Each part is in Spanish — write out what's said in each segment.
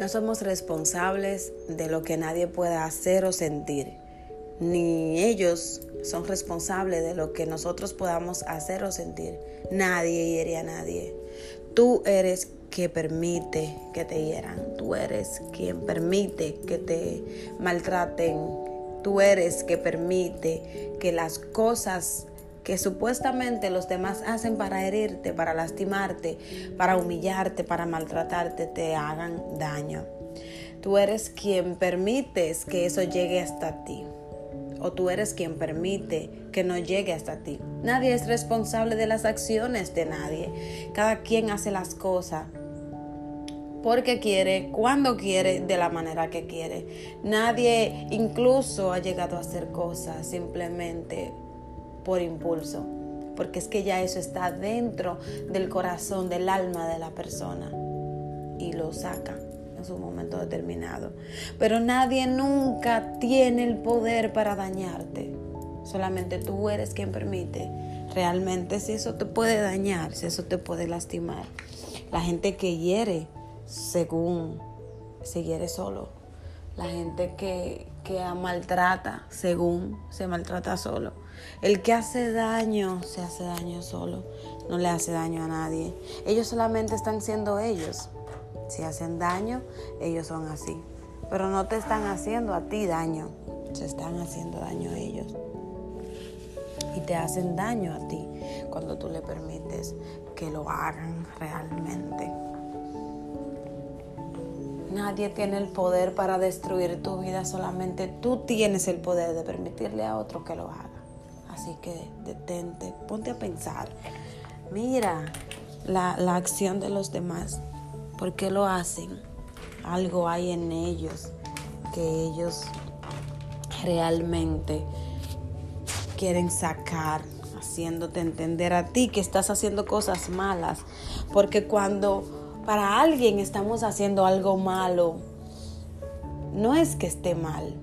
No somos responsables de lo que nadie pueda hacer o sentir, ni ellos son responsables de lo que nosotros podamos hacer o sentir. Nadie hiere a nadie. Tú eres que permite que te hieran. Tú eres quien permite que te maltraten. Tú eres que permite que las cosas que supuestamente los demás hacen para herirte, para lastimarte, para humillarte, para maltratarte, te hagan daño. Tú eres quien permites que eso llegue hasta ti. O tú eres quien permite que no llegue hasta ti. Nadie es responsable de las acciones de nadie. Cada quien hace las cosas porque quiere, cuando quiere, de la manera que quiere. Nadie incluso ha llegado a hacer cosas simplemente por impulso, porque es que ya eso está dentro del corazón, del alma de la persona y lo saca en su momento determinado. Pero nadie nunca tiene el poder para dañarte. Solamente tú eres quien permite realmente si eso te puede dañar, si eso te puede lastimar. La gente que hiere según se hiere solo. La gente que, que maltrata según se maltrata solo. El que hace daño se hace daño solo, no le hace daño a nadie. Ellos solamente están siendo ellos. Si hacen daño, ellos son así. Pero no te están haciendo a ti daño, se están haciendo daño a ellos. Y te hacen daño a ti cuando tú le permites que lo hagan realmente. Nadie tiene el poder para destruir tu vida, solamente tú tienes el poder de permitirle a otro que lo haga. Así que detente, ponte a pensar. Mira la, acción de los demás. ¿Por qué lo hacen? Algo hay en ellos que ellos realmente quieren sacar, haciéndote entender a ti que estás haciendo cosas malas. Porque cuando para alguien estamos haciendo algo malo, no es que esté mal,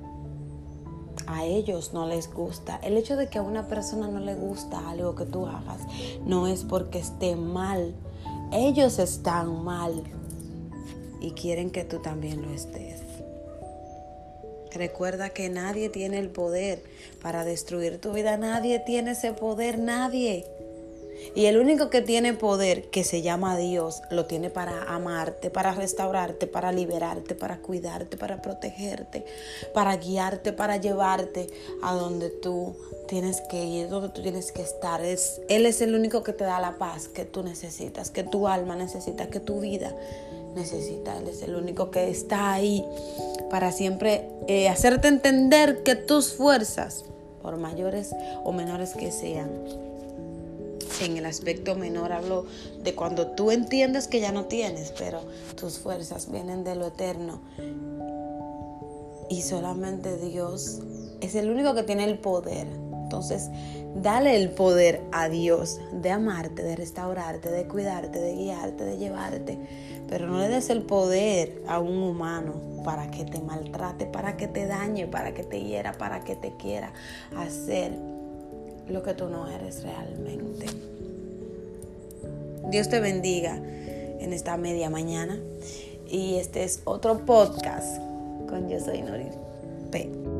a ellos no les gusta. El hecho de que a una persona no le gusta algo que tú hagas no es porque esté mal. Ellos están mal y quieren que tú también lo estés. Recuerda que nadie tiene el poder para destruir tu vida. Nadie tiene ese poder, nadie. Y el único que tiene poder, que se llama Dios, lo tiene para amarte, para restaurarte, para liberarte, para cuidarte, para protegerte, para guiarte, para llevarte a donde tú tienes que ir, donde tú tienes que estar. Es, él es el único que te da la paz que tú necesitas, que tu alma necesita, que tu vida necesita. Él es el único que está ahí para siempre eh, hacerte entender que tus fuerzas, por mayores o menores que sean, en el aspecto menor hablo de cuando tú entiendes que ya no tienes, pero tus fuerzas vienen de lo eterno. Y solamente Dios es el único que tiene el poder. Entonces, dale el poder a Dios de amarte, de restaurarte, de cuidarte, de guiarte, de llevarte. Pero no le des el poder a un humano para que te maltrate, para que te dañe, para que te hiera, para que te quiera hacer lo que tú no eres realmente. Dios te bendiga en esta media mañana y este es otro podcast con Yo Soy Noril P.